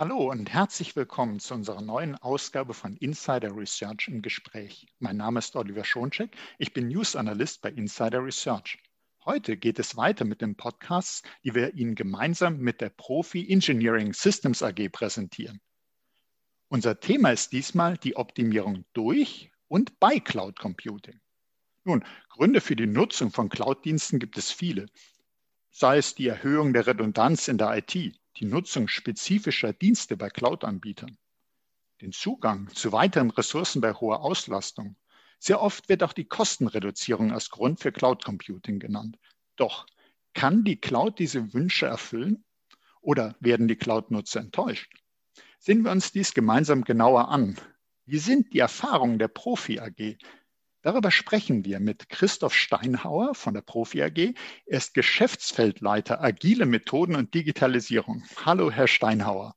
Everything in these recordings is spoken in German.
Hallo und herzlich willkommen zu unserer neuen Ausgabe von Insider Research im Gespräch. Mein Name ist Oliver Schoncheck, ich bin News Analyst bei Insider Research. Heute geht es weiter mit den Podcasts, die wir Ihnen gemeinsam mit der Profi Engineering Systems AG präsentieren. Unser Thema ist diesmal die Optimierung durch und bei Cloud Computing. Nun, Gründe für die Nutzung von Cloud-Diensten gibt es viele. Sei es die Erhöhung der Redundanz in der IT, die Nutzung spezifischer Dienste bei Cloud-Anbietern, den Zugang zu weiteren Ressourcen bei hoher Auslastung. Sehr oft wird auch die Kostenreduzierung als Grund für Cloud Computing genannt. Doch kann die Cloud diese Wünsche erfüllen oder werden die Cloud-Nutzer enttäuscht? Sehen wir uns dies gemeinsam genauer an. Wie sind die Erfahrungen der Profi AG? Darüber sprechen wir mit Christoph Steinhauer von der Profi AG. Er ist Geschäftsfeldleiter Agile Methoden und Digitalisierung. Hallo, Herr Steinhauer.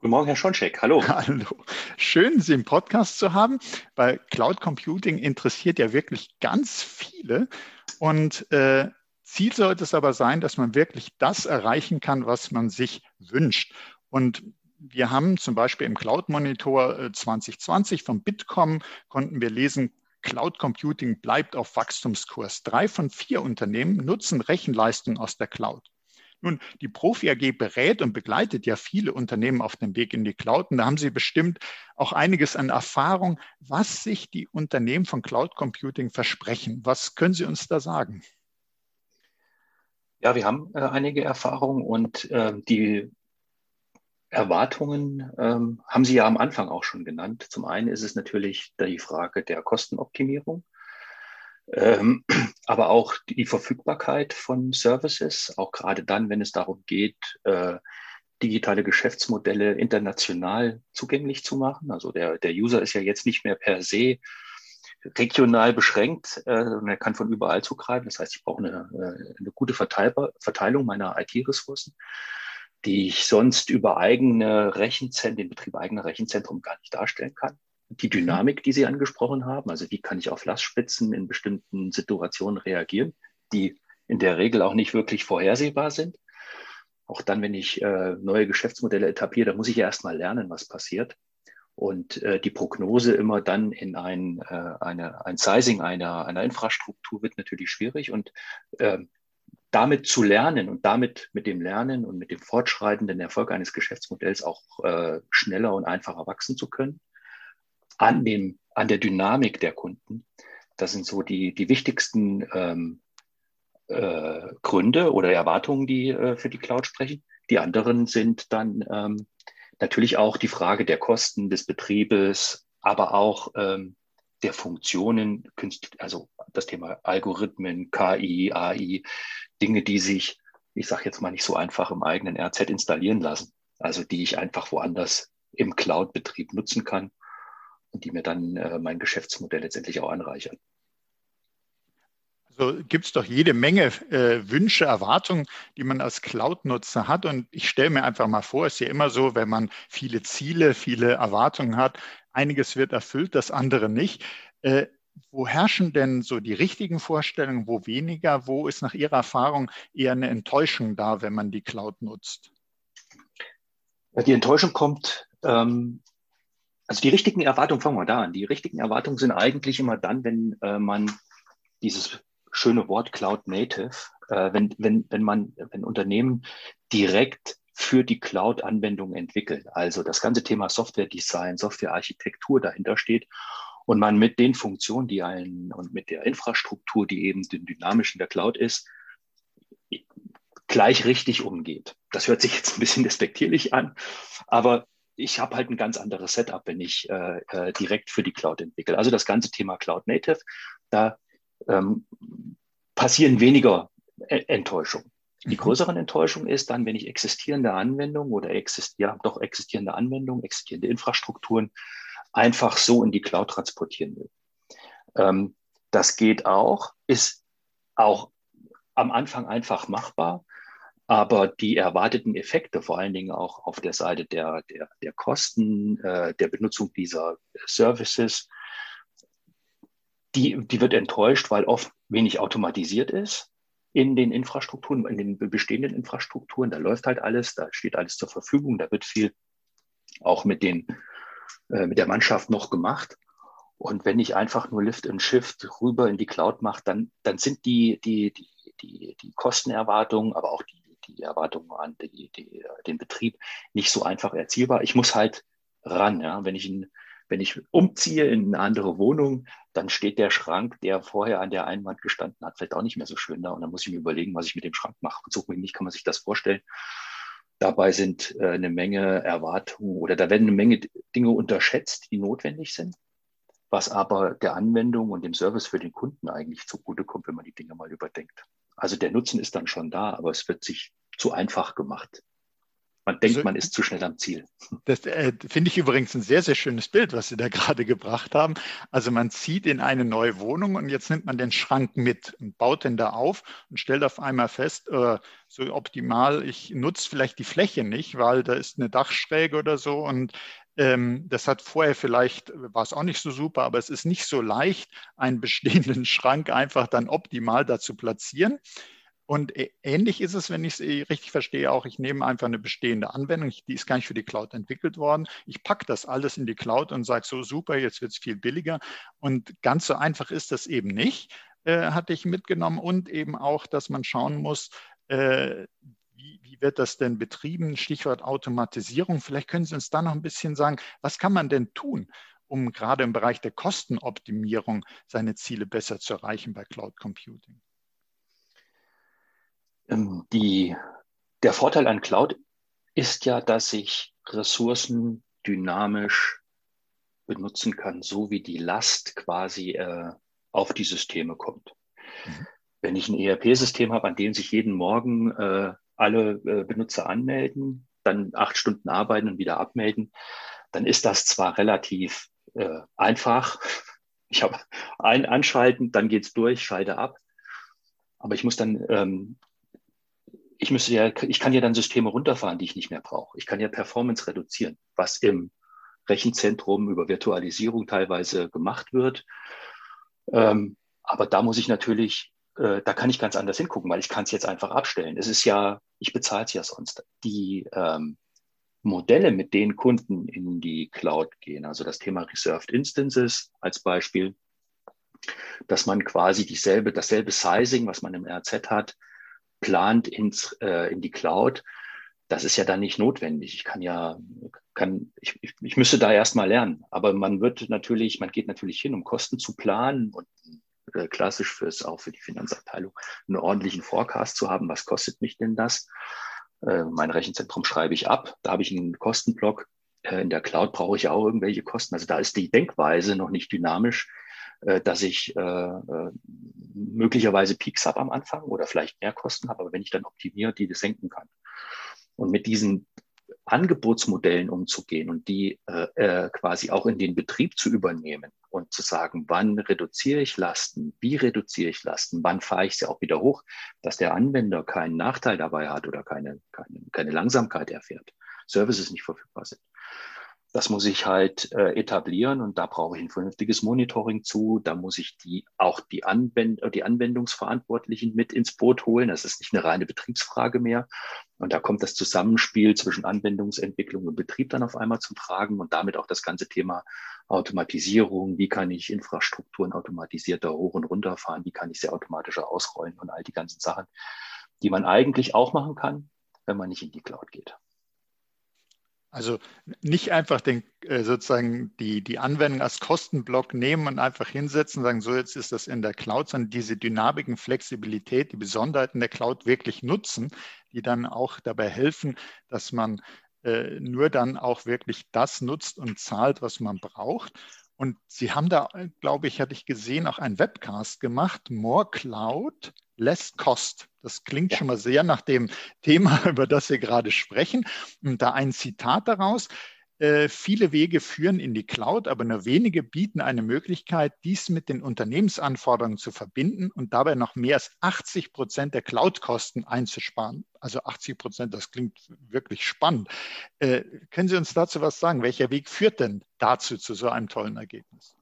Guten Morgen, Herr Schoncheck. Hallo. Hallo. Schön, Sie im Podcast zu haben, weil Cloud Computing interessiert ja wirklich ganz viele. Und äh, Ziel sollte es aber sein, dass man wirklich das erreichen kann, was man sich wünscht. Und wir haben zum Beispiel im Cloud Monitor 2020 vom Bitkom konnten wir lesen, Cloud Computing bleibt auf Wachstumskurs. Drei von vier Unternehmen nutzen Rechenleistung aus der Cloud. Nun, die Profi AG berät und begleitet ja viele Unternehmen auf dem Weg in die Cloud. Und da haben Sie bestimmt auch einiges an Erfahrung, was sich die Unternehmen von Cloud Computing versprechen. Was können Sie uns da sagen? Ja, wir haben äh, einige Erfahrungen und äh, die Erwartungen ähm, haben Sie ja am Anfang auch schon genannt. Zum einen ist es natürlich die Frage der Kostenoptimierung, ähm, aber auch die Verfügbarkeit von Services, auch gerade dann, wenn es darum geht, äh, digitale Geschäftsmodelle international zugänglich zu machen. Also der, der User ist ja jetzt nicht mehr per se regional beschränkt äh, er kann von überall zugreifen. Das heißt, ich brauche eine, äh, eine gute Verteilung meiner IT-Ressourcen die ich sonst über eigene Rechenzentren, den Betrieb eigener Rechenzentrum gar nicht darstellen kann. Die mhm. Dynamik, die Sie angesprochen haben, also wie kann ich auf Lastspitzen in bestimmten Situationen reagieren, die in der Regel auch nicht wirklich vorhersehbar sind. Auch dann, wenn ich äh, neue Geschäftsmodelle etabliere, da muss ich ja erstmal lernen, was passiert. Und äh, die Prognose immer dann in ein, äh, eine, ein Sizing einer, einer Infrastruktur wird natürlich schwierig. Und äh, damit zu lernen und damit mit dem Lernen und mit dem fortschreitenden Erfolg eines Geschäftsmodells auch äh, schneller und einfacher wachsen zu können. An, dem, an der Dynamik der Kunden. Das sind so die, die wichtigsten ähm, äh, Gründe oder Erwartungen, die äh, für die Cloud sprechen. Die anderen sind dann ähm, natürlich auch die Frage der Kosten des Betriebes, aber auch ähm, der Funktionen, also das Thema Algorithmen, KI, AI, Dinge, die sich, ich sage jetzt mal nicht so einfach im eigenen RZ installieren lassen, also die ich einfach woanders im Cloud-Betrieb nutzen kann und die mir dann äh, mein Geschäftsmodell letztendlich auch anreichern. Also gibt es doch jede Menge äh, Wünsche, Erwartungen, die man als Cloud-Nutzer hat. Und ich stelle mir einfach mal vor, es ist ja immer so, wenn man viele Ziele, viele Erwartungen hat, einiges wird erfüllt, das andere nicht. Äh, wo herrschen denn so die richtigen Vorstellungen, wo weniger? Wo ist nach Ihrer Erfahrung eher eine Enttäuschung da, wenn man die Cloud nutzt? Die Enttäuschung kommt, ähm, also die richtigen Erwartungen, fangen wir da an. Die richtigen Erwartungen sind eigentlich immer dann, wenn äh, man dieses schöne Wort Cloud Native, äh, wenn, wenn, wenn man, wenn Unternehmen direkt für die Cloud-Anwendung entwickeln. Also das ganze Thema Software-Design, Software-Architektur dahinter steht und man mit den Funktionen, die ein und mit der Infrastruktur, die eben dynamisch in der Cloud ist, gleich richtig umgeht. Das hört sich jetzt ein bisschen despektierlich an, aber ich habe halt ein ganz anderes Setup, wenn ich äh, äh, direkt für die Cloud entwickle. Also das ganze Thema Cloud Native, da ähm, passieren weniger e-, Enttäuschungen. Die größeren Enttäuschung ist dann, wenn ich existierende Anwendungen oder exist ja, doch existierende Anwendungen, existierende Infrastrukturen einfach so in die Cloud transportieren will. Ähm, das geht auch, ist auch am Anfang einfach machbar, aber die erwarteten Effekte, vor allen Dingen auch auf der Seite der, der, der Kosten, äh, der Benutzung dieser Services, die, die wird enttäuscht, weil oft wenig automatisiert ist in den Infrastrukturen, in den bestehenden Infrastrukturen. Da läuft halt alles, da steht alles zur Verfügung, da wird viel auch mit, den, äh, mit der Mannschaft noch gemacht. Und wenn ich einfach nur Lift and Shift rüber in die Cloud mache, dann, dann sind die, die, die, die, die Kostenerwartungen, aber auch die, die Erwartungen an die, die, den Betrieb nicht so einfach erzielbar. Ich muss halt ran. Ja? Wenn, ich in, wenn ich umziehe in eine andere Wohnung, dann steht der Schrank, der vorher an der Einwand gestanden hat, vielleicht auch nicht mehr so schön da. Und dann muss ich mir überlegen, was ich mit dem Schrank mache. Und so nicht kann man sich das vorstellen. Dabei sind äh, eine Menge Erwartungen oder da werden eine Menge Dinge unterschätzt, die notwendig sind was aber der Anwendung und dem Service für den Kunden eigentlich zugutekommt, wenn man die Dinge mal überdenkt. Also der Nutzen ist dann schon da, aber es wird sich zu einfach gemacht. Man denkt, also, man ist zu schnell am Ziel. Das äh, finde ich übrigens ein sehr, sehr schönes Bild, was Sie da gerade gebracht haben. Also man zieht in eine neue Wohnung und jetzt nimmt man den Schrank mit und baut den da auf und stellt auf einmal fest, äh, so optimal, ich nutze vielleicht die Fläche nicht, weil da ist eine Dachschräge oder so und ähm, das hat vorher vielleicht, war es auch nicht so super, aber es ist nicht so leicht, einen bestehenden Schrank einfach dann optimal da zu platzieren. Und ähnlich ist es, wenn ich es eh richtig verstehe, auch ich nehme einfach eine bestehende Anwendung, die ist gar nicht für die Cloud entwickelt worden. Ich packe das alles in die Cloud und sage so super, jetzt wird es viel billiger. Und ganz so einfach ist das eben nicht, äh, hatte ich mitgenommen. Und eben auch, dass man schauen muss, äh, wie, wie, wird das denn betrieben? Stichwort Automatisierung. Vielleicht können Sie uns da noch ein bisschen sagen, was kann man denn tun, um gerade im Bereich der Kostenoptimierung seine Ziele besser zu erreichen bei Cloud Computing? Ähm, die, der Vorteil an Cloud ist ja, dass ich Ressourcen dynamisch benutzen kann, so wie die Last quasi äh, auf die Systeme kommt. Mhm. Wenn ich ein ERP-System habe, an dem sich jeden Morgen äh, alle äh, Benutzer anmelden, dann acht Stunden arbeiten und wieder abmelden, dann ist das zwar relativ äh, einfach. Ich habe ein Anschalten, dann geht's durch, schalte ab. Aber ich muss dann, ähm, ich müsste ja, ich kann ja dann Systeme runterfahren, die ich nicht mehr brauche. Ich kann ja Performance reduzieren, was im Rechenzentrum über Virtualisierung teilweise gemacht wird. Ähm, aber da muss ich natürlich äh, da kann ich ganz anders hingucken, weil ich kann es jetzt einfach abstellen. Es ist ja, ich bezahle es ja sonst. Die ähm, Modelle, mit denen Kunden in die Cloud gehen, also das Thema Reserved Instances als Beispiel, dass man quasi dieselbe, dasselbe Sizing, was man im RZ hat, plant ins, äh, in die Cloud. Das ist ja dann nicht notwendig. Ich kann ja, kann, ich, ich, ich müsste da erstmal lernen. Aber man wird natürlich, man geht natürlich hin, um Kosten zu planen und äh, klassisch fürs, auch für die Finanzabteilung, einen ordentlichen Forecast zu haben. Was kostet mich denn das? Äh, mein Rechenzentrum schreibe ich ab. Da habe ich einen Kostenblock. Äh, in der Cloud brauche ich auch irgendwelche Kosten. Also da ist die Denkweise noch nicht dynamisch, dass ich äh, äh, möglicherweise Peaks habe am Anfang oder vielleicht mehr Kosten habe, aber wenn ich dann optimiere, die das senken kann. Und mit diesen Angebotsmodellen umzugehen und die äh, äh, quasi auch in den Betrieb zu übernehmen und zu sagen, wann reduziere ich Lasten, wie reduziere ich Lasten, wann fahre ich sie auch wieder hoch, dass der Anwender keinen Nachteil dabei hat oder keine, keine, keine Langsamkeit erfährt, Services nicht verfügbar sind. Das muss ich halt äh, etablieren und da brauche ich ein vernünftiges Monitoring zu. Da muss ich die auch die, Anwend die Anwendungsverantwortlichen mit ins Boot holen. Das ist nicht eine reine Betriebsfrage mehr. Und da kommt das Zusammenspiel zwischen Anwendungsentwicklung und Betrieb dann auf einmal zum Tragen und damit auch das ganze Thema Automatisierung. Wie kann ich Infrastrukturen automatisierter hoch und runter fahren? Wie kann ich sie automatischer ausrollen und all die ganzen Sachen, die man eigentlich auch machen kann, wenn man nicht in die Cloud geht. Also nicht einfach den, äh, sozusagen die, die Anwendung als Kostenblock nehmen und einfach hinsetzen und sagen, so jetzt ist das in der Cloud, sondern diese Dynamiken, Flexibilität, die Besonderheiten der Cloud wirklich nutzen, die dann auch dabei helfen, dass man äh, nur dann auch wirklich das nutzt und zahlt, was man braucht. Und Sie haben da, glaube ich, hatte ich gesehen, auch einen Webcast gemacht, More Cloud, Less Cost. Das klingt ja. schon mal sehr nach dem Thema, über das wir gerade sprechen. Und da ein Zitat daraus. Äh, viele Wege führen in die Cloud, aber nur wenige bieten eine Möglichkeit, dies mit den Unternehmensanforderungen zu verbinden und dabei noch mehr als 80 Prozent der Cloud-Kosten einzusparen. Also 80 Prozent, das klingt wirklich spannend. Äh, können Sie uns dazu was sagen? Welcher Weg führt denn dazu zu so einem tollen Ergebnis?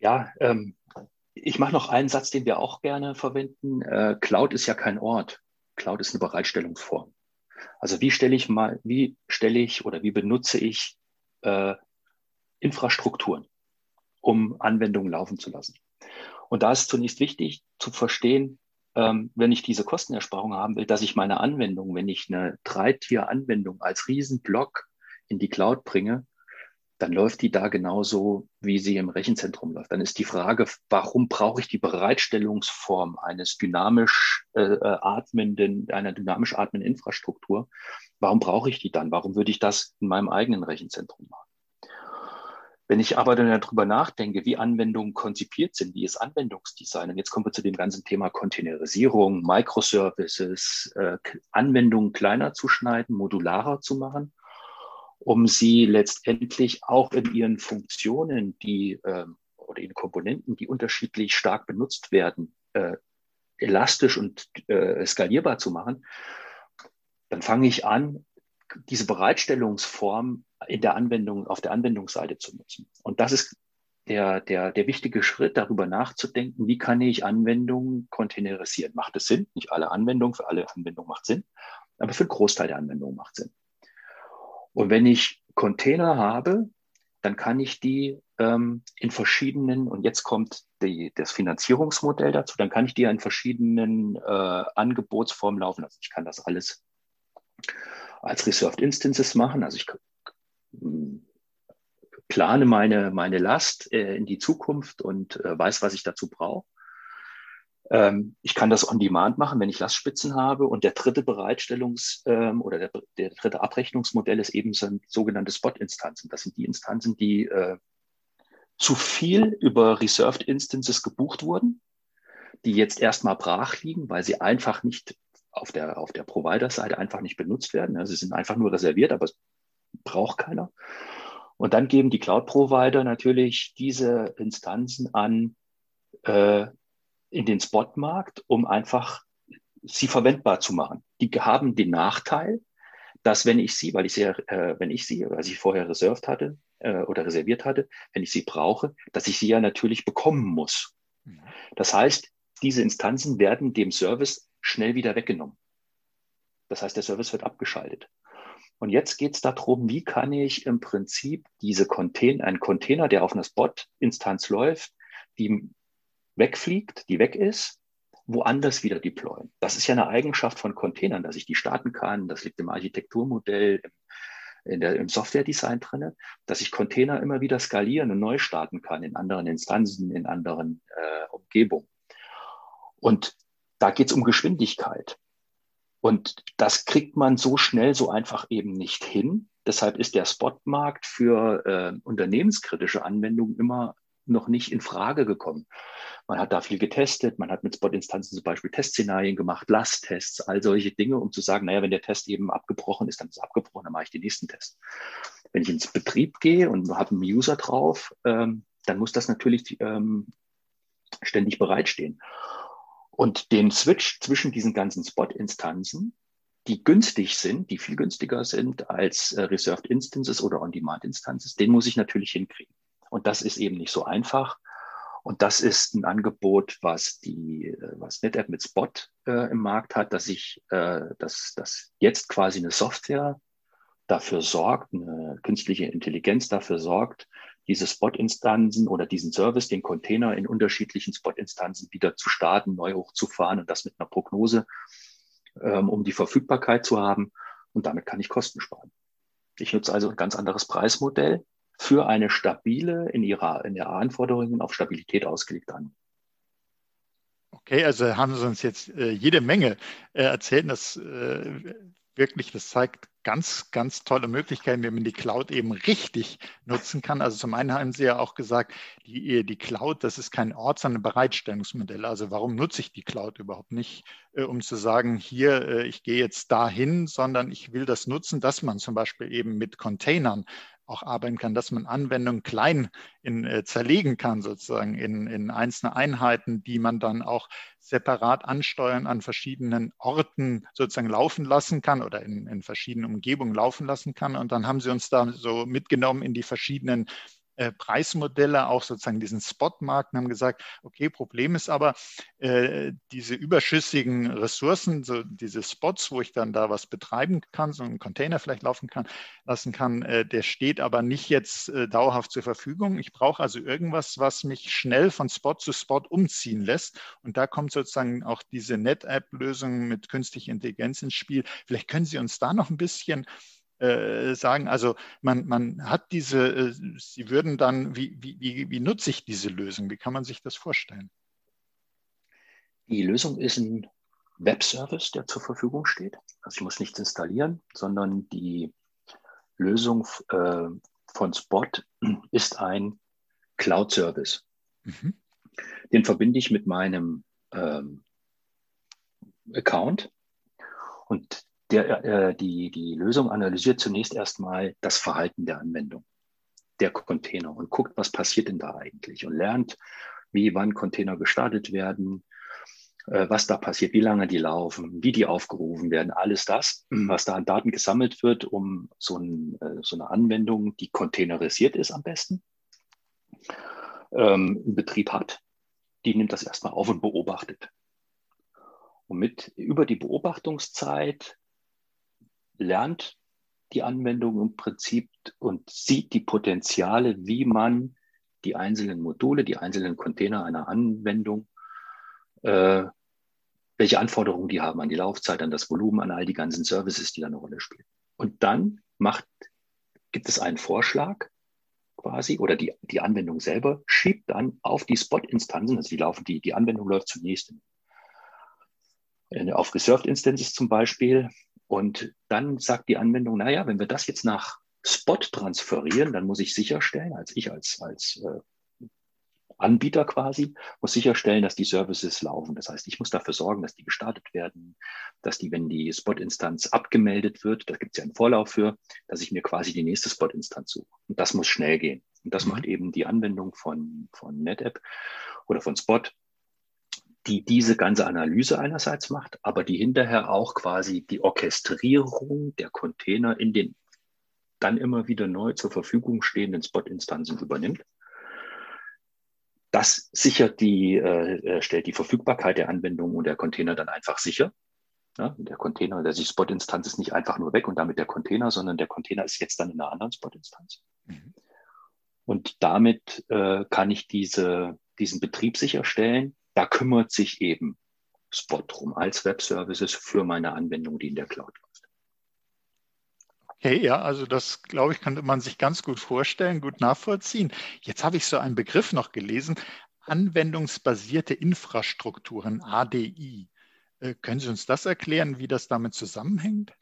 Ja, ähm, ich mache noch einen Satz, den wir auch gerne verwenden. Äh, Cloud ist ja kein Ort. Cloud ist eine Bereitstellungsform. Also wie stelle ich mal, wie stelle ich oder wie benutze ich äh, Infrastrukturen, um Anwendungen laufen zu lassen? Und da ist zunächst wichtig zu verstehen, ähm, wenn ich diese Kostenersparung haben will, dass ich meine Anwendung, wenn ich eine Dreitier-Anwendung als Riesenblock in die Cloud bringe, dann läuft die da genauso, wie sie im Rechenzentrum läuft. Dann ist die Frage, warum brauche ich die Bereitstellungsform eines dynamisch äh, äh, atmenden, einer dynamisch atmenden Infrastruktur? Warum brauche ich die dann? Warum würde ich das in meinem eigenen Rechenzentrum machen? Wenn ich aber dann darüber nachdenke, wie Anwendungen konzipiert sind, wie ist Anwendungsdesign, und jetzt kommen wir zu dem ganzen Thema Containerisierung, Microservices, äh, Anwendungen kleiner zu schneiden, modularer zu machen, um sie letztendlich auch in ihren Funktionen, die äh, oder in Komponenten, die unterschiedlich stark benutzt werden, äh, elastisch und äh, skalierbar zu machen, dann fange ich an, diese Bereitstellungsform in der Anwendung, auf der Anwendungsseite zu nutzen. Und das ist der, der, der wichtige Schritt, darüber nachzudenken, wie kann ich Anwendungen containerisieren? Macht es Sinn? Nicht alle Anwendungen, für alle Anwendungen macht Sinn, aber für einen Großteil der Anwendungen macht Sinn. Und wenn ich Container habe, dann kann ich die ähm, in verschiedenen, und jetzt kommt die, das Finanzierungsmodell dazu, dann kann ich die in verschiedenen äh, Angebotsformen laufen lassen. Ich kann das alles als Reserved Instances machen. Also ich plane meine, meine Last äh, in die Zukunft und äh, weiß, was ich dazu brauche. Ähm, ich kann das on demand machen, wenn ich Lastspitzen habe. Und der dritte Bereitstellungs- ähm, oder der, der, dritte Abrechnungsmodell ist eben so sogenannte Spot-Instanzen. Das sind die Instanzen, die äh, zu viel über Reserved Instances gebucht wurden, die jetzt erstmal brach liegen, weil sie einfach nicht auf der, auf der Provider-Seite einfach nicht benutzt werden. Sie sind einfach nur reserviert, aber es braucht keiner. Und dann geben die Cloud-Provider natürlich diese Instanzen an, äh, in den Spotmarkt, um einfach sie verwendbar zu machen. Die haben den Nachteil, dass wenn ich sie, weil ich sie, äh, wenn ich sie, weil ich vorher reserved hatte äh, oder reserviert hatte, wenn ich sie brauche, dass ich sie ja natürlich bekommen muss. Mhm. Das heißt, diese Instanzen werden dem Service schnell wieder weggenommen. Das heißt, der Service wird abgeschaltet. Und jetzt geht es darum, wie kann ich im Prinzip diese Container, einen Container, der auf einer Spot-Instanz läuft, die wegfliegt, die weg ist, woanders wieder deployen. Das ist ja eine Eigenschaft von Containern, dass ich die starten kann. Das liegt im Architekturmodell, im, in der, im Software-Design drin, dass ich Container immer wieder skalieren und neu starten kann in anderen Instanzen, in anderen äh, Umgebungen. Und da geht es um Geschwindigkeit. Und das kriegt man so schnell, so einfach eben nicht hin. Deshalb ist der Spotmarkt für äh, unternehmenskritische Anwendungen immer noch nicht in Frage gekommen. Man hat da viel getestet, man hat mit Spot-Instanzen zum Beispiel Testszenarien gemacht, Lasttests, all solche Dinge, um zu sagen, naja, wenn der Test eben abgebrochen ist, dann ist es abgebrochen, dann mache ich den nächsten Test. Wenn ich ins Betrieb gehe und habe einen User drauf, ähm, dann muss das natürlich ähm, ständig bereitstehen. Und den Switch zwischen diesen ganzen Spot-Instanzen, die günstig sind, die viel günstiger sind als äh, Reserved Instances oder On-Demand-Instances, den muss ich natürlich hinkriegen. Und das ist eben nicht so einfach. Und das ist ein Angebot, was die, äh, was NetApp mit Spot äh, im Markt hat, dass ich, äh, dass, dass jetzt quasi eine Software dafür sorgt, eine künstliche Intelligenz dafür sorgt, diese Spot-Instanzen oder diesen Service, den Container in unterschiedlichen Spot-Instanzen wieder zu starten, neu hochzufahren und das mit einer Prognose, ähm, um die Verfügbarkeit zu haben. Und damit kann ich Kosten sparen. Ich nutze also ein ganz anderes Preismodell für eine stabile, in ihrer in der Anforderungen auf Stabilität ausgelegte Anwendung. Okay, also haben Sie uns jetzt äh, jede Menge äh, erzählt. Das äh, wirklich, das zeigt ganz, ganz tolle Möglichkeiten, wie man die Cloud eben richtig nutzen kann. Also zum einen haben Sie ja auch gesagt, die, die Cloud, das ist kein Ort, sondern ein Bereitstellungsmodell. Also warum nutze ich die Cloud überhaupt nicht, äh, um zu sagen, hier, äh, ich gehe jetzt dahin, sondern ich will das nutzen, dass man zum Beispiel eben mit Containern auch arbeiten kann, dass man Anwendungen klein in, äh, zerlegen kann, sozusagen in, in einzelne Einheiten, die man dann auch separat ansteuern an verschiedenen Orten sozusagen laufen lassen kann oder in, in verschiedenen Umgebungen laufen lassen kann. Und dann haben sie uns da so mitgenommen in die verschiedenen äh, Preismodelle, auch sozusagen diesen Spotmarkt und haben gesagt, okay, Problem ist aber, äh, diese überschüssigen Ressourcen, so diese Spots, wo ich dann da was betreiben kann, so einen Container vielleicht laufen kann, lassen kann, äh, der steht aber nicht jetzt äh, dauerhaft zur Verfügung. Ich brauche also irgendwas, was mich schnell von Spot zu Spot umziehen lässt. Und da kommt sozusagen auch diese NetApp-Lösung mit künstlicher Intelligenz ins Spiel. Vielleicht können Sie uns da noch ein bisschen äh, sagen, also man, man hat diese, äh, Sie würden dann, wie, wie, wie, nutze ich diese Lösung? Wie kann man sich das vorstellen? Die Lösung ist ein Webservice, der zur Verfügung steht. Also ich muss nichts installieren, sondern die Lösung äh, von Spot ist ein Cloud-Service. Mhm. Den verbinde ich mit meinem ähm, Account und der, äh, die, die Lösung analysiert zunächst erstmal das Verhalten der Anwendung, der Container und guckt, was passiert denn da eigentlich und lernt, wie wann Container gestartet werden, äh, was da passiert, wie lange die laufen, wie die aufgerufen werden, alles das, was da an Daten gesammelt wird, um so, ein, äh, so eine Anwendung, die containerisiert ist am besten, ähm, in Betrieb hat, die nimmt das erstmal auf und beobachtet. Und mit über die Beobachtungszeit lernt die Anwendung im Prinzip und sieht die Potenziale, wie man die einzelnen Module, die einzelnen Container einer Anwendung, äh, welche Anforderungen die haben an die Laufzeit, an das Volumen, an all die ganzen Services, die da eine Rolle spielen. Und dann macht, gibt es einen Vorschlag quasi oder die, die Anwendung selber schiebt dann auf die Spot-Instanzen, also die laufen, die, die Anwendung läuft zunächst auf Reserved Instances zum Beispiel, und dann sagt die Anwendung, naja, wenn wir das jetzt nach Spot transferieren, dann muss ich sicherstellen, als ich als, als äh, Anbieter quasi, muss sicherstellen, dass die Services laufen. Das heißt, ich muss dafür sorgen, dass die gestartet werden, dass die, wenn die Spot-Instanz abgemeldet wird, da gibt es ja einen Vorlauf für, dass ich mir quasi die nächste Spot-Instanz suche. Und das muss schnell gehen. Und das mhm. macht eben die Anwendung von, von NetApp oder von Spot die diese ganze Analyse einerseits macht, aber die hinterher auch quasi die Orchestrierung der Container in den dann immer wieder neu zur Verfügung stehenden Spot-Instanzen übernimmt. Das sichert die, äh, stellt die Verfügbarkeit der Anwendung und der Container dann einfach sicher. Ja, der Container, der Spot-Instanz ist nicht einfach nur weg und damit der Container, sondern der Container ist jetzt dann in einer anderen Spot-Instanz. Mhm. Und damit äh, kann ich diese, diesen Betrieb sicherstellen, da kümmert sich eben Spot drum als Web-Services für meine Anwendung, die in der Cloud läuft. Okay, ja, also das, glaube ich, könnte man sich ganz gut vorstellen, gut nachvollziehen. Jetzt habe ich so einen Begriff noch gelesen, anwendungsbasierte Infrastrukturen, ADI. Äh, können Sie uns das erklären, wie das damit zusammenhängt?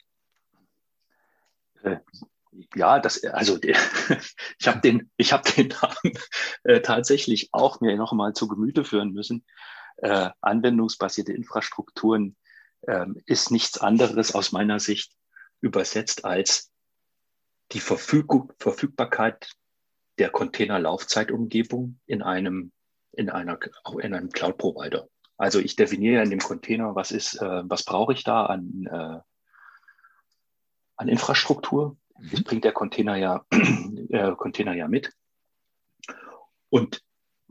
Ja, das, also ich habe den, ich habe den Namen äh, tatsächlich auch mir noch mal zu Gemüte führen müssen. Äh, anwendungsbasierte Infrastrukturen äh, ist nichts anderes aus meiner Sicht übersetzt als die Verfügung, Verfügbarkeit der Container-Laufzeitumgebung in einem, in einer, in einem Cloud-Provider. Also ich definiere ja in dem Container, was ist, äh, was brauche ich da an, äh, an Infrastruktur, das bringt der Container ja, äh, Container ja mit. Und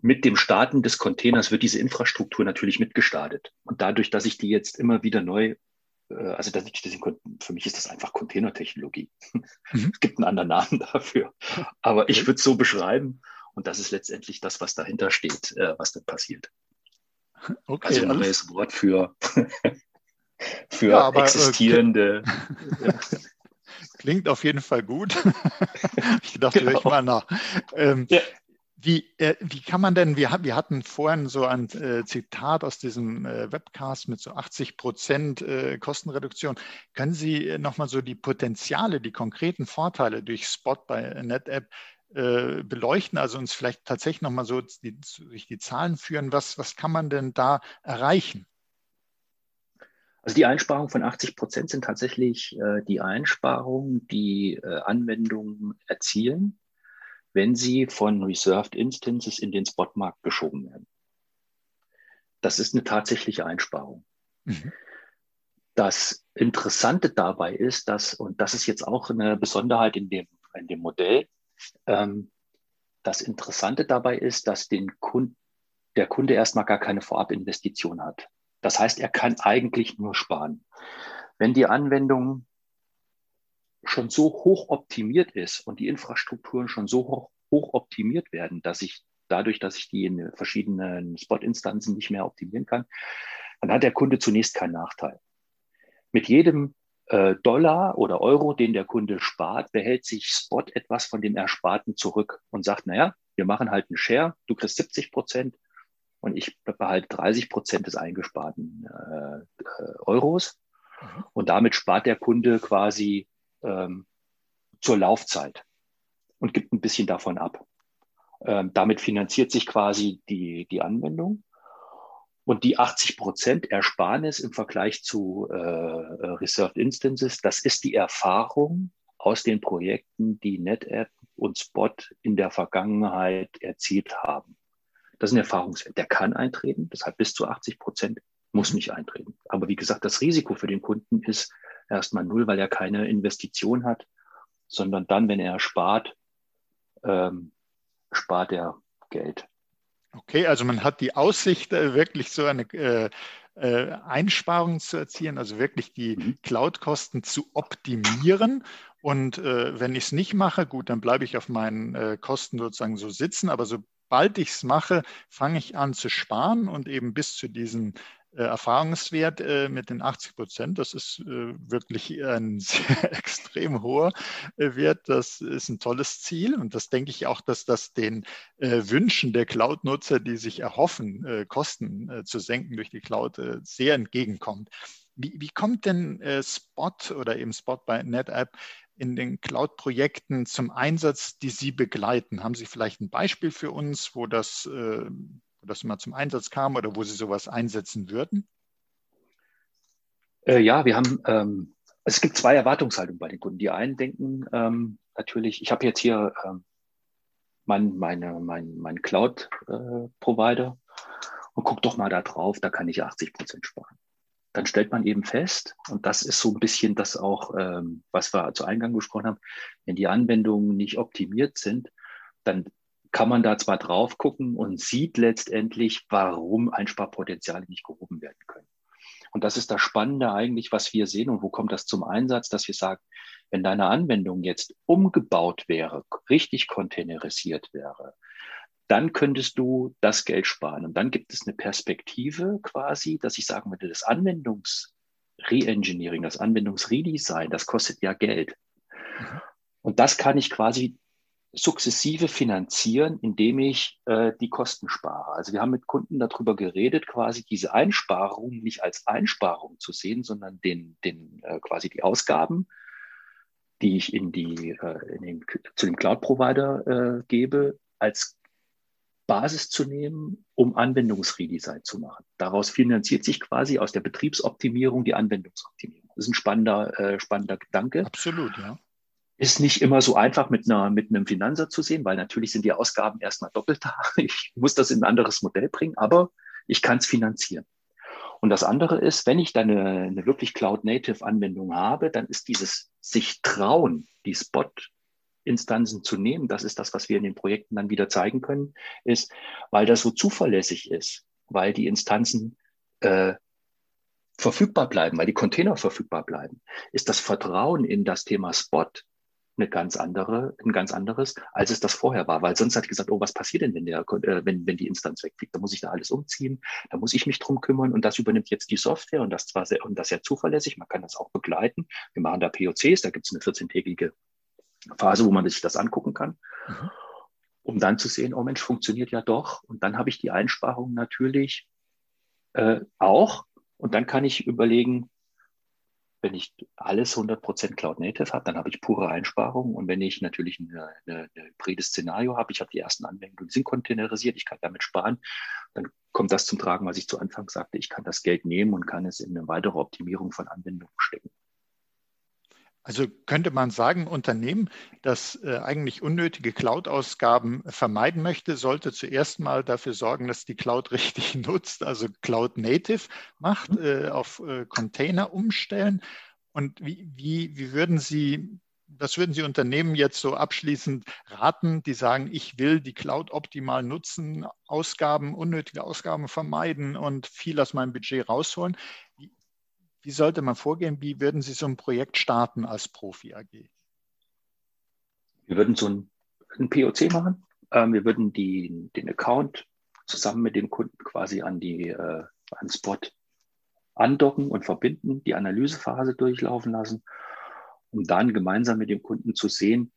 mit dem Starten des Containers wird diese Infrastruktur natürlich mitgestartet. Und dadurch, dass ich die jetzt immer wieder neu, äh, also dass ich das, für mich ist das einfach Containertechnologie. Mhm. Es gibt einen anderen Namen dafür. Aber ich würde es so beschreiben. Und das ist letztendlich das, was dahinter steht, äh, was dann passiert. Okay, also ein neues Wort für, für ja, aber, äh, existierende. Okay. Klingt auf jeden Fall gut. ich dachte, genau. ich mal nach. Ähm, ja. Wie, äh, wie kann man denn, wir, wir hatten vorhin so ein äh, Zitat aus diesem äh, Webcast mit so 80 Prozent äh, Kostenreduktion. Können Sie äh, nochmal so die Potenziale, die konkreten Vorteile durch Spot bei NetApp äh, beleuchten, also uns vielleicht tatsächlich nochmal so die, durch die Zahlen führen, was, was kann man denn da erreichen? Also die Einsparungen von 80 Prozent sind tatsächlich äh, die Einsparungen, die äh, Anwendungen erzielen, wenn sie von Reserved Instances in den Spotmarkt geschoben werden. Das ist eine tatsächliche Einsparung. Mhm. Das Interessante dabei ist, dass, und das ist jetzt auch eine Besonderheit in dem, in dem Modell, ähm, das Interessante dabei ist, dass den Kunden, der Kunde erstmal gar keine Vorabinvestition hat. Das heißt, er kann eigentlich nur sparen. Wenn die Anwendung schon so hoch optimiert ist und die Infrastrukturen schon so hoch, hoch optimiert werden, dass ich dadurch, dass ich die in verschiedenen Spot-Instanzen nicht mehr optimieren kann, dann hat der Kunde zunächst keinen Nachteil. Mit jedem äh, Dollar oder Euro, den der Kunde spart, behält sich Spot etwas von dem Ersparten zurück und sagt, naja, wir machen halt einen Share, du kriegst 70 Prozent und ich behalte 30 Prozent des eingesparten äh, äh, Euros. Mhm. Und damit spart der Kunde quasi ähm, zur Laufzeit und gibt ein bisschen davon ab. Ähm, damit finanziert sich quasi die, die Anwendung. Und die 80 Prozent Ersparnis im Vergleich zu äh, Reserved Instances, das ist die Erfahrung aus den Projekten, die NetApp und Spot in der Vergangenheit erzielt haben. Das ist ein Erfahrungswert. Der kann eintreten, deshalb bis zu 80 Prozent muss nicht eintreten. Aber wie gesagt, das Risiko für den Kunden ist erstmal null, weil er keine Investition hat, sondern dann, wenn er spart, ähm, spart er Geld. Okay, also man hat die Aussicht, äh, wirklich so eine äh, äh, Einsparung zu erzielen, also wirklich die mhm. Cloud-Kosten zu optimieren. Und äh, wenn ich es nicht mache, gut, dann bleibe ich auf meinen äh, Kosten sozusagen so sitzen. Aber sobald ich es mache, fange ich an zu sparen und eben bis zu diesen äh, Erfahrungswert äh, mit den 80 Prozent. Das ist äh, wirklich ein sehr extrem hoher Wert. Das ist ein tolles Ziel. Und das denke ich auch, dass das den Wünschen der Cloud-Nutzer, die sich erhoffen, Kosten zu senken durch die Cloud, sehr entgegenkommt. Wie, wie kommt denn Spot oder eben Spot bei NetApp in den Cloud-Projekten zum Einsatz, die Sie begleiten? Haben Sie vielleicht ein Beispiel für uns, wo das wo das mal zum Einsatz kam oder wo Sie sowas einsetzen würden? Äh, ja, wir haben, ähm, es gibt zwei Erwartungshaltungen bei den Kunden. Die einen denken ähm, natürlich, ich habe jetzt hier ähm, mein, meine, mein, mein Cloud-Provider äh, und guck doch mal da drauf, da kann ich 80 Prozent sparen. Dann stellt man eben fest, und das ist so ein bisschen das auch, ähm, was wir zu Eingang gesprochen haben, wenn die Anwendungen nicht optimiert sind, dann kann man da zwar drauf gucken und sieht letztendlich, warum Einsparpotenziale nicht gehoben werden können. Und das ist das Spannende eigentlich, was wir sehen und wo kommt das zum Einsatz, dass wir sagen, wenn deine Anwendung jetzt umgebaut wäre, richtig containerisiert wäre, dann könntest du das Geld sparen. Und dann gibt es eine Perspektive quasi, dass ich sagen würde, das Anwendungs-Reengineering, das Anwendungsredesign, das kostet ja Geld. Mhm. Und das kann ich quasi sukzessive finanzieren, indem ich äh, die Kosten spare. Also wir haben mit Kunden darüber geredet, quasi diese Einsparung nicht als Einsparung zu sehen, sondern den, den äh, quasi die Ausgaben, die ich in die, äh, in den, zu dem Cloud-Provider äh, gebe, als Basis zu nehmen, um Anwendungsredesign zu machen. Daraus finanziert sich quasi aus der Betriebsoptimierung die Anwendungsoptimierung. Das ist ein spannender, äh, spannender Gedanke. Absolut, ja. Ist nicht immer so einfach mit, einer, mit einem Finanzer zu sehen, weil natürlich sind die Ausgaben erstmal doppelt da. Ich muss das in ein anderes Modell bringen, aber ich kann es finanzieren. Und das andere ist, wenn ich dann eine, eine wirklich Cloud-Native-Anwendung habe, dann ist dieses sich trauen, die Spot-Instanzen zu nehmen, das ist das, was wir in den Projekten dann wieder zeigen können, ist, weil das so zuverlässig ist, weil die Instanzen äh, verfügbar bleiben, weil die Container verfügbar bleiben, ist das Vertrauen in das Thema Spot eine ganz andere, ein ganz anderes, als es das vorher war. Weil sonst hat gesagt, oh, was passiert denn, wenn, der, äh, wenn, wenn die Instanz wegfliegt? Da muss ich da alles umziehen, da muss ich mich drum kümmern und das übernimmt jetzt die Software und das zwar sehr, und das sehr zuverlässig, man kann das auch begleiten. Wir machen da POCs, da gibt es eine 14-tägige Phase, wo man sich das angucken kann. Mhm. Um dann zu sehen, oh Mensch, funktioniert ja doch. Und dann habe ich die Einsparung natürlich äh, auch. Und dann kann ich überlegen, wenn ich alles 100% Cloud Native habe, dann habe ich pure Einsparungen. Und wenn ich natürlich eine hybrides Szenario habe, ich habe die ersten Anwendungen, die sind containerisiert, ich kann damit sparen, dann kommt das zum Tragen, was ich zu Anfang sagte. Ich kann das Geld nehmen und kann es in eine weitere Optimierung von Anwendungen stecken. Also könnte man sagen, Unternehmen, das äh, eigentlich unnötige Cloud-Ausgaben vermeiden möchte, sollte zuerst mal dafür sorgen, dass die Cloud richtig nutzt, also Cloud Native macht, mhm. äh, auf äh, Container umstellen. Und wie, wie, wie würden Sie was würden Sie Unternehmen jetzt so abschließend raten, die sagen, ich will die Cloud optimal nutzen, Ausgaben, unnötige Ausgaben vermeiden und viel aus meinem Budget rausholen? Wie, sollte man vorgehen? Wie würden Sie so ein Projekt starten als Profi AG? Wir würden so ein, ein POC machen. Ähm, wir würden die, den Account zusammen mit dem Kunden quasi an die äh, an Spot andocken und verbinden, die Analysephase durchlaufen lassen, um dann gemeinsam mit dem Kunden zu sehen,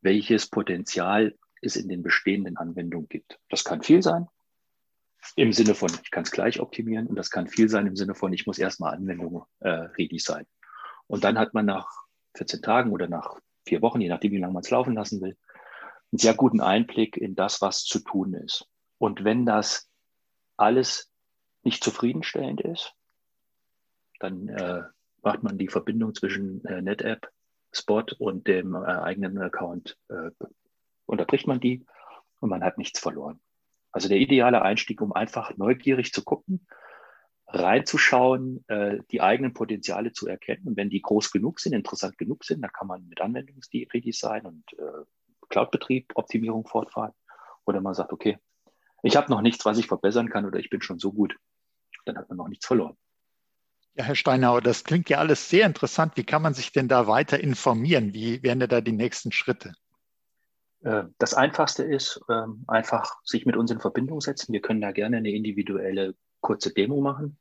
welches Potenzial es in den bestehenden Anwendungen gibt. Das kann viel sein, im Sinne von, ich kann es gleich optimieren und das kann viel sein im Sinne von, ich muss erstmal Anwendungen äh, sein. Und dann hat man nach 14 Tagen oder nach vier Wochen, je nachdem, wie lange man es laufen lassen will, einen sehr guten Einblick in das, was zu tun ist. Und wenn das alles nicht zufriedenstellend ist, dann äh, macht man die Verbindung zwischen äh, NetApp, Spot und dem äh, eigenen Account, äh, unterbricht man die und man hat nichts verloren. Also der ideale Einstieg, um einfach neugierig zu gucken, reinzuschauen, äh, die eigenen Potenziale zu erkennen. Und wenn die groß genug sind, interessant genug sind, dann kann man mit Anwendungsredesign und äh, Cloud-Betrieb, Optimierung fortfahren. Oder man sagt, okay, ich habe noch nichts, was ich verbessern kann oder ich bin schon so gut, dann hat man noch nichts verloren. Ja, Herr Steinauer, das klingt ja alles sehr interessant. Wie kann man sich denn da weiter informieren? Wie wären da die nächsten Schritte? Äh, das Einfachste ist, ähm, einfach sich mit uns in Verbindung setzen. Wir können da gerne eine individuelle kurze Demo machen,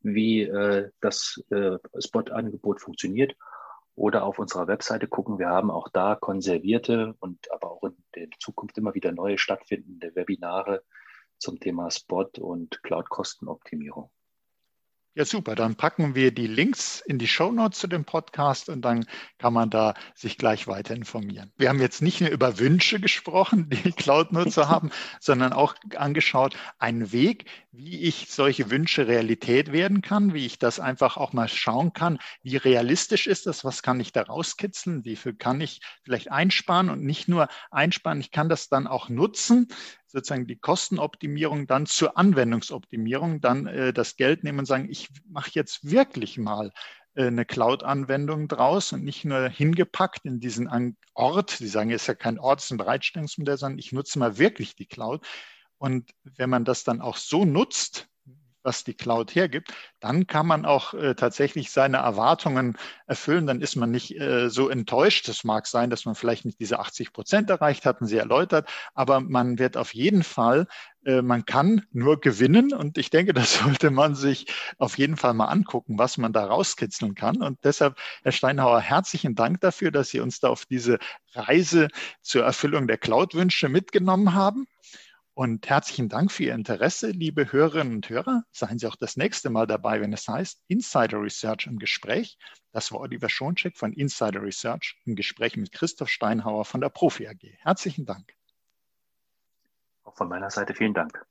wie äh, das äh, Spot-Angebot funktioniert. Oder auf unserer Webseite gucken. Wir haben auch da konservierte und aber auch in der Zukunft immer wieder neue stattfindende Webinare zum Thema Spot und Cloud-Kostenoptimierung. Ja, super. Dann packen wir die Links in die Show Notes zu dem Podcast und dann kann man da sich gleich weiter informieren. Wir haben jetzt nicht nur über Wünsche gesprochen, die Cloud-Nutzer haben, sondern auch angeschaut, einen Weg, wie ich solche Wünsche Realität werden kann, wie ich das einfach auch mal schauen kann, wie realistisch ist das, was kann ich da rauskitzeln, wie viel kann ich vielleicht einsparen? Und nicht nur einsparen, ich kann das dann auch nutzen, sozusagen die Kostenoptimierung dann zur Anwendungsoptimierung, dann äh, das Geld nehmen und sagen, ich mache jetzt wirklich mal äh, eine Cloud-Anwendung draus und nicht nur hingepackt in diesen Ort. Sie sagen, es ist ja kein Ort, es ist ein Bereitstellungsmodell, sondern ich nutze mal wirklich die Cloud. Und wenn man das dann auch so nutzt, was die Cloud hergibt, dann kann man auch äh, tatsächlich seine Erwartungen erfüllen. Dann ist man nicht äh, so enttäuscht. Es mag sein, dass man vielleicht nicht diese 80 Prozent erreicht, hatten Sie erläutert, aber man wird auf jeden Fall, äh, man kann nur gewinnen. Und ich denke, das sollte man sich auf jeden Fall mal angucken, was man da rauskitzeln kann. Und deshalb, Herr Steinhauer, herzlichen Dank dafür, dass Sie uns da auf diese Reise zur Erfüllung der Cloud-Wünsche mitgenommen haben. Und herzlichen Dank für Ihr Interesse, liebe Hörerinnen und Hörer. Seien Sie auch das nächste Mal dabei, wenn es heißt Insider Research im Gespräch. Das war Oliver Schoncheck von Insider Research im Gespräch mit Christoph Steinhauer von der Profi AG. Herzlichen Dank. Auch von meiner Seite vielen Dank.